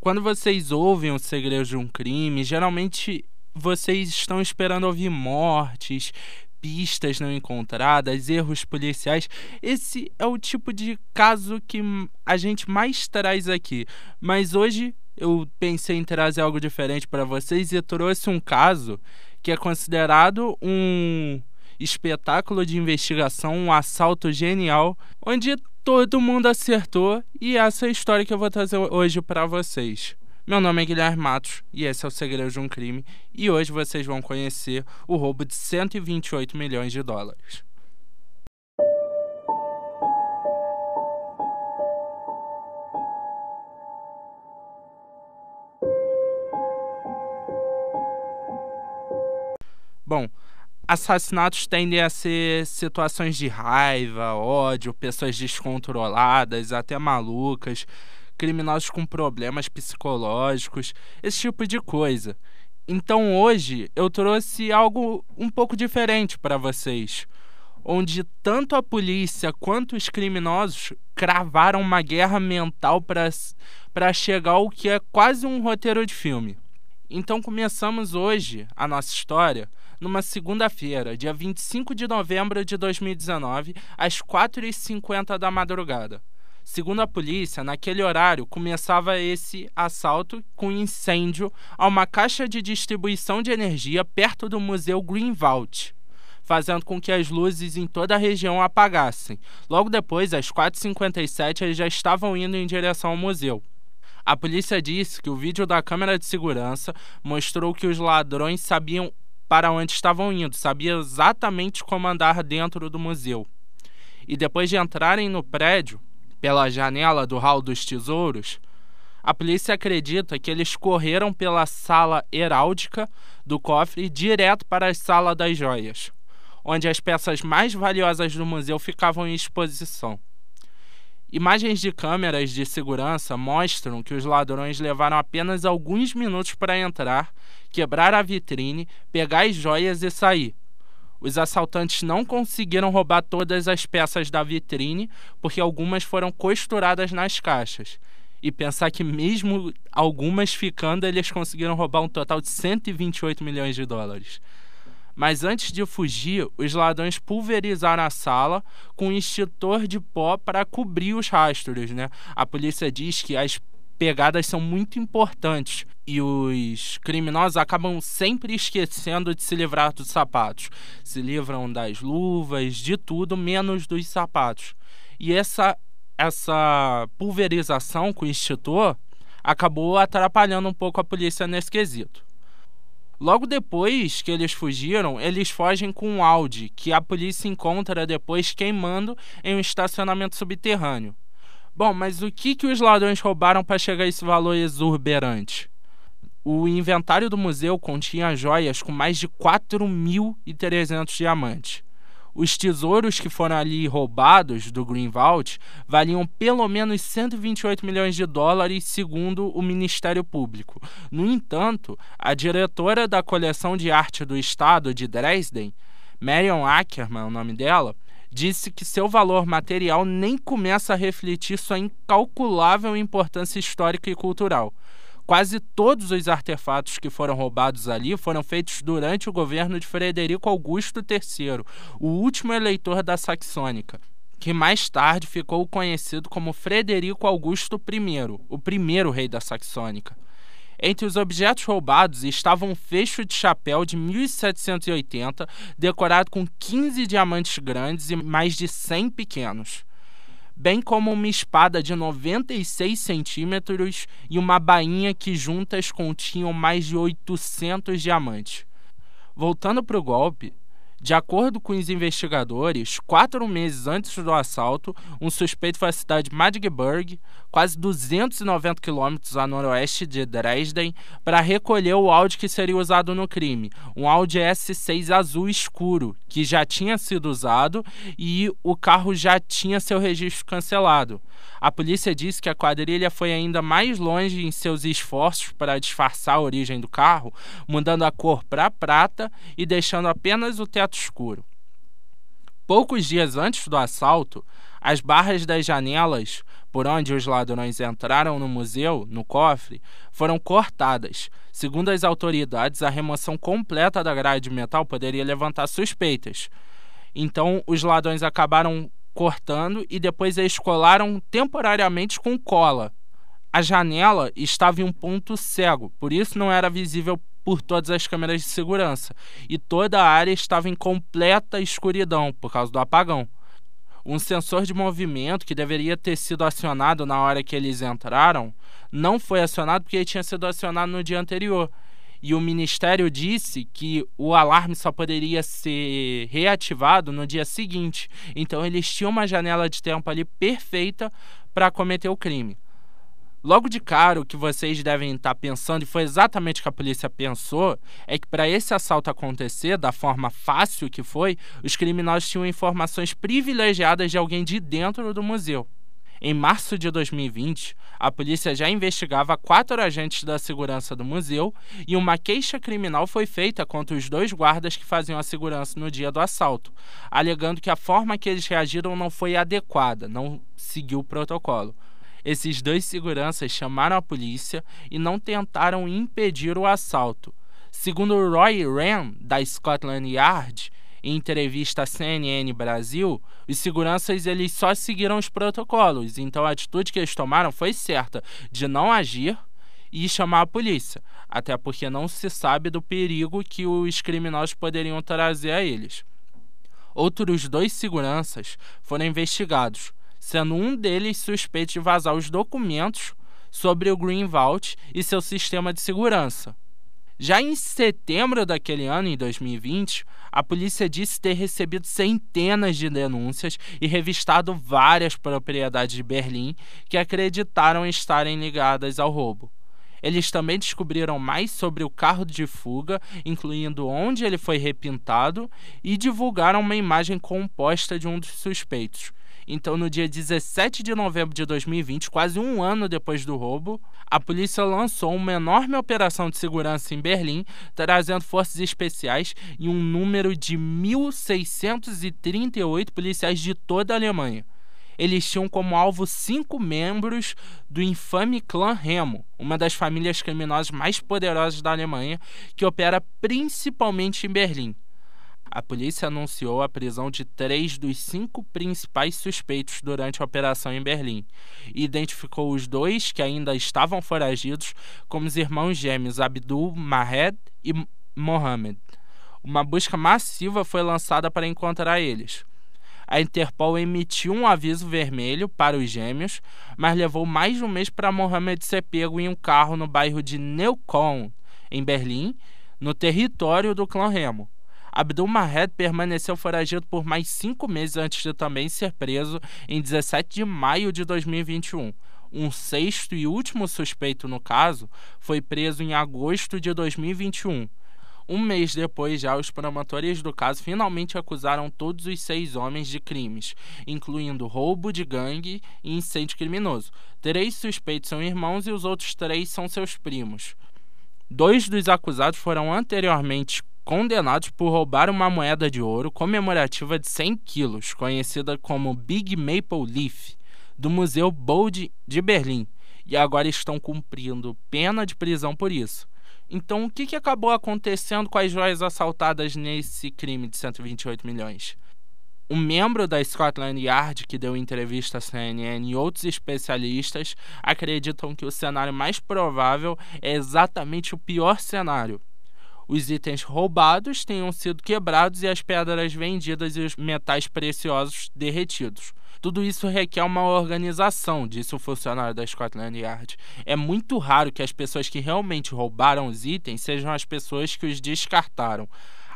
Quando vocês ouvem o segredo de um crime, geralmente vocês estão esperando ouvir mortes, pistas não encontradas, erros policiais. Esse é o tipo de caso que a gente mais traz aqui. Mas hoje eu pensei em trazer algo diferente para vocês e trouxe um caso que é considerado um espetáculo de investigação, um assalto genial, onde todo mundo acertou e essa é a história que eu vou trazer hoje para vocês. Meu nome é Guilherme Matos e esse é o Segredo de um Crime e hoje vocês vão conhecer o roubo de 128 milhões de dólares. Bom, assassinatos tendem a ser situações de raiva, ódio, pessoas descontroladas, até malucas, criminosos com problemas psicológicos, esse tipo de coisa. Então hoje eu trouxe algo um pouco diferente para vocês, onde tanto a polícia quanto os criminosos cravaram uma guerra mental para chegar ao que é quase um roteiro de filme. Então começamos hoje a nossa história numa segunda-feira, dia 25 de novembro de 2019, às 4h50 da madrugada. Segundo a polícia, naquele horário começava esse assalto com incêndio a uma caixa de distribuição de energia perto do Museu Greenwald, fazendo com que as luzes em toda a região apagassem. Logo depois, às 4h57, eles já estavam indo em direção ao museu. A polícia disse que o vídeo da câmera de segurança mostrou que os ladrões sabiam para onde estavam indo, sabiam exatamente como andar dentro do museu. E depois de entrarem no prédio, pela janela do hall dos tesouros, a polícia acredita que eles correram pela sala heráldica do cofre direto para a sala das joias, onde as peças mais valiosas do museu ficavam em exposição. Imagens de câmeras de segurança mostram que os ladrões levaram apenas alguns minutos para entrar, quebrar a vitrine, pegar as joias e sair. Os assaltantes não conseguiram roubar todas as peças da vitrine, porque algumas foram costuradas nas caixas. E pensar que, mesmo algumas ficando, eles conseguiram roubar um total de 128 milhões de dólares. Mas antes de fugir, os ladrões pulverizaram a sala com um extintor de pó para cobrir os rastros. Né? A polícia diz que as pegadas são muito importantes e os criminosos acabam sempre esquecendo de se livrar dos sapatos. Se livram das luvas, de tudo, menos dos sapatos. E essa, essa pulverização com o extintor acabou atrapalhando um pouco a polícia nesse quesito. Logo depois que eles fugiram, eles fogem com um Audi, que a polícia encontra depois queimando em um estacionamento subterrâneo. Bom, mas o que, que os ladrões roubaram para chegar a esse valor exuberante? O inventário do museu continha joias com mais de 4.300 diamantes. Os tesouros que foram ali roubados do Greenwald valiam pelo menos 128 milhões de dólares, segundo o Ministério Público. No entanto, a diretora da coleção de arte do estado de Dresden, Marion Ackerman, o nome dela, disse que seu valor material nem começa a refletir sua incalculável importância histórica e cultural. Quase todos os artefatos que foram roubados ali foram feitos durante o governo de Frederico Augusto III, o último eleitor da Saxônica, que mais tarde ficou conhecido como Frederico Augusto I, o primeiro rei da Saxônica. Entre os objetos roubados estava um fecho de chapéu de 1780, decorado com 15 diamantes grandes e mais de 100 pequenos bem como uma espada de 96 centímetros e uma bainha que juntas continham mais de 800 diamantes. Voltando para o golpe, de acordo com os investigadores, quatro meses antes do assalto, um suspeito foi à cidade de Magdeburg, quase 290 quilômetros a noroeste de Dresden, para recolher o Audi que seria usado no crime, um Audi S6 azul escuro, que já tinha sido usado e o carro já tinha seu registro cancelado. A polícia disse que a quadrilha foi ainda mais longe em seus esforços para disfarçar a origem do carro, mudando a cor para prata e deixando apenas o teto escuro. Poucos dias antes do assalto, as barras das janelas por onde os ladrões entraram no museu, no cofre, foram cortadas. Segundo as autoridades, a remoção completa da grade de metal poderia levantar suspeitas. Então, os ladrões acabaram cortando e depois eles colaram temporariamente com cola. A janela estava em um ponto cego, por isso não era visível por todas as câmeras de segurança, e toda a área estava em completa escuridão por causa do apagão um sensor de movimento que deveria ter sido acionado na hora que eles entraram não foi acionado porque ele tinha sido acionado no dia anterior. E o ministério disse que o alarme só poderia ser reativado no dia seguinte. Então eles tinham uma janela de tempo ali perfeita para cometer o crime. Logo de cara, o que vocês devem estar pensando, e foi exatamente o que a polícia pensou, é que para esse assalto acontecer da forma fácil que foi, os criminosos tinham informações privilegiadas de alguém de dentro do museu. Em março de 2020, a polícia já investigava quatro agentes da segurança do museu e uma queixa criminal foi feita contra os dois guardas que faziam a segurança no dia do assalto, alegando que a forma que eles reagiram não foi adequada, não seguiu o protocolo. Esses dois seguranças chamaram a polícia e não tentaram impedir o assalto. Segundo Roy Ram, da Scotland Yard, em entrevista à CNN Brasil, os seguranças eles só seguiram os protocolos, então a atitude que eles tomaram foi certa, de não agir e chamar a polícia, até porque não se sabe do perigo que os criminosos poderiam trazer a eles. Outros dois seguranças foram investigados, sendo um deles suspeito de vazar os documentos sobre o Green Vault e seu sistema de segurança. Já em setembro daquele ano, em 2020, a polícia disse ter recebido centenas de denúncias e revistado várias propriedades de Berlim que acreditaram estarem ligadas ao roubo. Eles também descobriram mais sobre o carro de fuga, incluindo onde ele foi repintado, e divulgaram uma imagem composta de um dos suspeitos, então, no dia 17 de novembro de 2020, quase um ano depois do roubo, a polícia lançou uma enorme operação de segurança em Berlim, trazendo forças especiais e um número de 1.638 policiais de toda a Alemanha. Eles tinham como alvo cinco membros do infame clã Remo, uma das famílias criminosas mais poderosas da Alemanha, que opera principalmente em Berlim a polícia anunciou a prisão de três dos cinco principais suspeitos durante a operação em Berlim e identificou os dois que ainda estavam foragidos como os irmãos gêmeos Abdul Mahed e Mohammed. Uma busca massiva foi lançada para encontrar eles. A Interpol emitiu um aviso vermelho para os gêmeos, mas levou mais de um mês para Mohammed ser pego em um carro no bairro de Neukölln, em Berlim, no território do clã Remo. Abdul Mahed permaneceu foragido por mais cinco meses antes de também ser preso em 17 de maio de 2021. Um sexto e último suspeito no caso foi preso em agosto de 2021. Um mês depois, já os promotores do caso finalmente acusaram todos os seis homens de crimes, incluindo roubo de gangue e incêndio criminoso. Três suspeitos são irmãos e os outros três são seus primos. Dois dos acusados foram anteriormente condenados por roubar uma moeda de ouro comemorativa de 100 quilos, conhecida como Big Maple Leaf, do Museu Bode de Berlim, e agora estão cumprindo pena de prisão por isso. Então, o que, que acabou acontecendo com as joias assaltadas nesse crime de 128 milhões? Um membro da Scotland Yard que deu entrevista à CNN e outros especialistas acreditam que o cenário mais provável é exatamente o pior cenário, os itens roubados tenham sido quebrados e as pedras vendidas e os metais preciosos derretidos. Tudo isso requer uma organização, disse o funcionário da Scotland Yard. É muito raro que as pessoas que realmente roubaram os itens sejam as pessoas que os descartaram.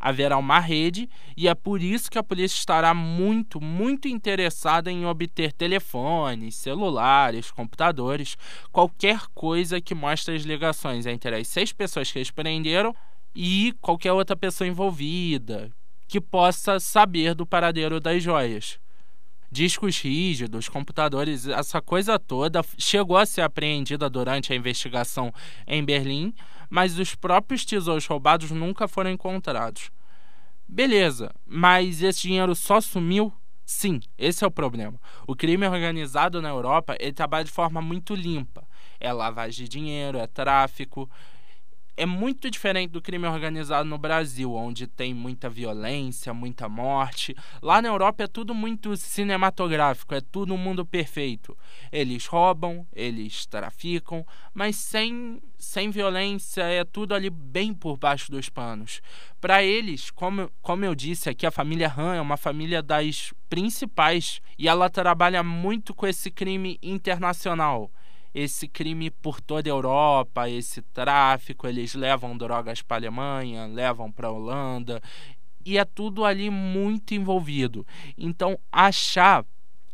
Haverá uma rede e é por isso que a polícia estará muito, muito interessada em obter telefones, celulares, computadores, qualquer coisa que mostre as ligações entre as seis pessoas que eles prenderam e qualquer outra pessoa envolvida que possa saber do paradeiro das joias. Discos rígidos, computadores, essa coisa toda chegou a ser apreendida durante a investigação em Berlim, mas os próprios tesouros roubados nunca foram encontrados. Beleza, mas esse dinheiro só sumiu? Sim, esse é o problema. O crime organizado na Europa ele trabalha de forma muito limpa. É lavagem de dinheiro, é tráfico, é muito diferente do crime organizado no Brasil, onde tem muita violência, muita morte. Lá na Europa é tudo muito cinematográfico, é tudo um mundo perfeito. Eles roubam, eles traficam, mas sem, sem violência, é tudo ali bem por baixo dos panos. Para eles, como, como eu disse aqui, a família Han é uma família das principais e ela trabalha muito com esse crime internacional esse crime por toda a Europa, esse tráfico, eles levam drogas para a Alemanha, levam para a Holanda, e é tudo ali muito envolvido. Então, achar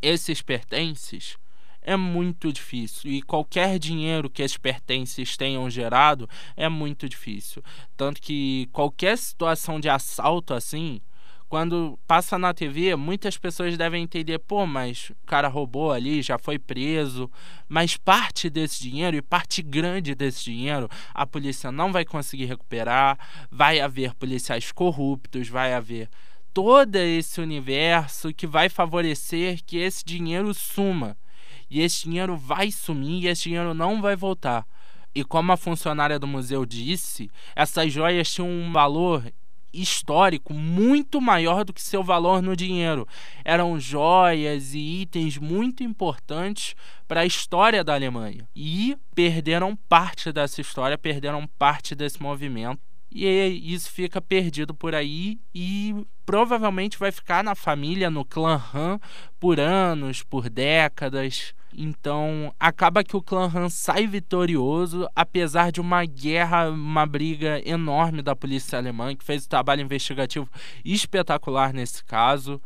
esses pertences é muito difícil e qualquer dinheiro que esses pertences tenham gerado é muito difícil. Tanto que qualquer situação de assalto assim, quando passa na TV, muitas pessoas devem entender, pô, mas o cara roubou ali, já foi preso, mas parte desse dinheiro e parte grande desse dinheiro a polícia não vai conseguir recuperar, vai haver policiais corruptos, vai haver todo esse universo que vai favorecer que esse dinheiro suma. E esse dinheiro vai sumir e esse dinheiro não vai voltar. E como a funcionária do museu disse, essas joias tinham um valor histórico muito maior do que seu valor no dinheiro. Eram joias e itens muito importantes para a história da Alemanha. E perderam parte dessa história, perderam parte desse movimento. E isso fica perdido por aí e provavelmente vai ficar na família, no clã Han, por anos, por décadas. Então, acaba que o clã Han sai vitorioso, apesar de uma guerra, uma briga enorme da polícia alemã, que fez um trabalho investigativo espetacular nesse caso.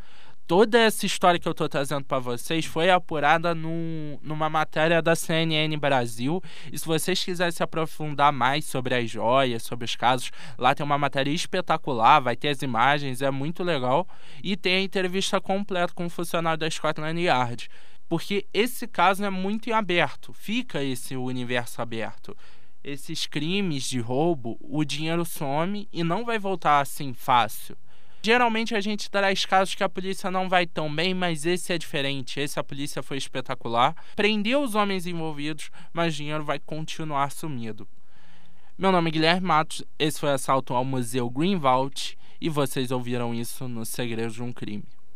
Toda essa história que eu estou trazendo para vocês foi apurada num, numa matéria da CNN Brasil. E se vocês quiserem se aprofundar mais sobre as joias, sobre os casos, lá tem uma matéria espetacular, vai ter as imagens, é muito legal. E tem a entrevista completa com o funcionário da Scotland Yard porque esse caso é muito em aberto, fica esse universo aberto. Esses crimes de roubo, o dinheiro some e não vai voltar assim fácil. Geralmente a gente traz casos que a polícia não vai tão bem, mas esse é diferente. Esse a polícia foi espetacular, prendeu os homens envolvidos, mas o dinheiro vai continuar sumido. Meu nome é Guilherme Matos, esse foi Assalto ao Museu Greenwald e vocês ouviram isso no Segredo de um Crime.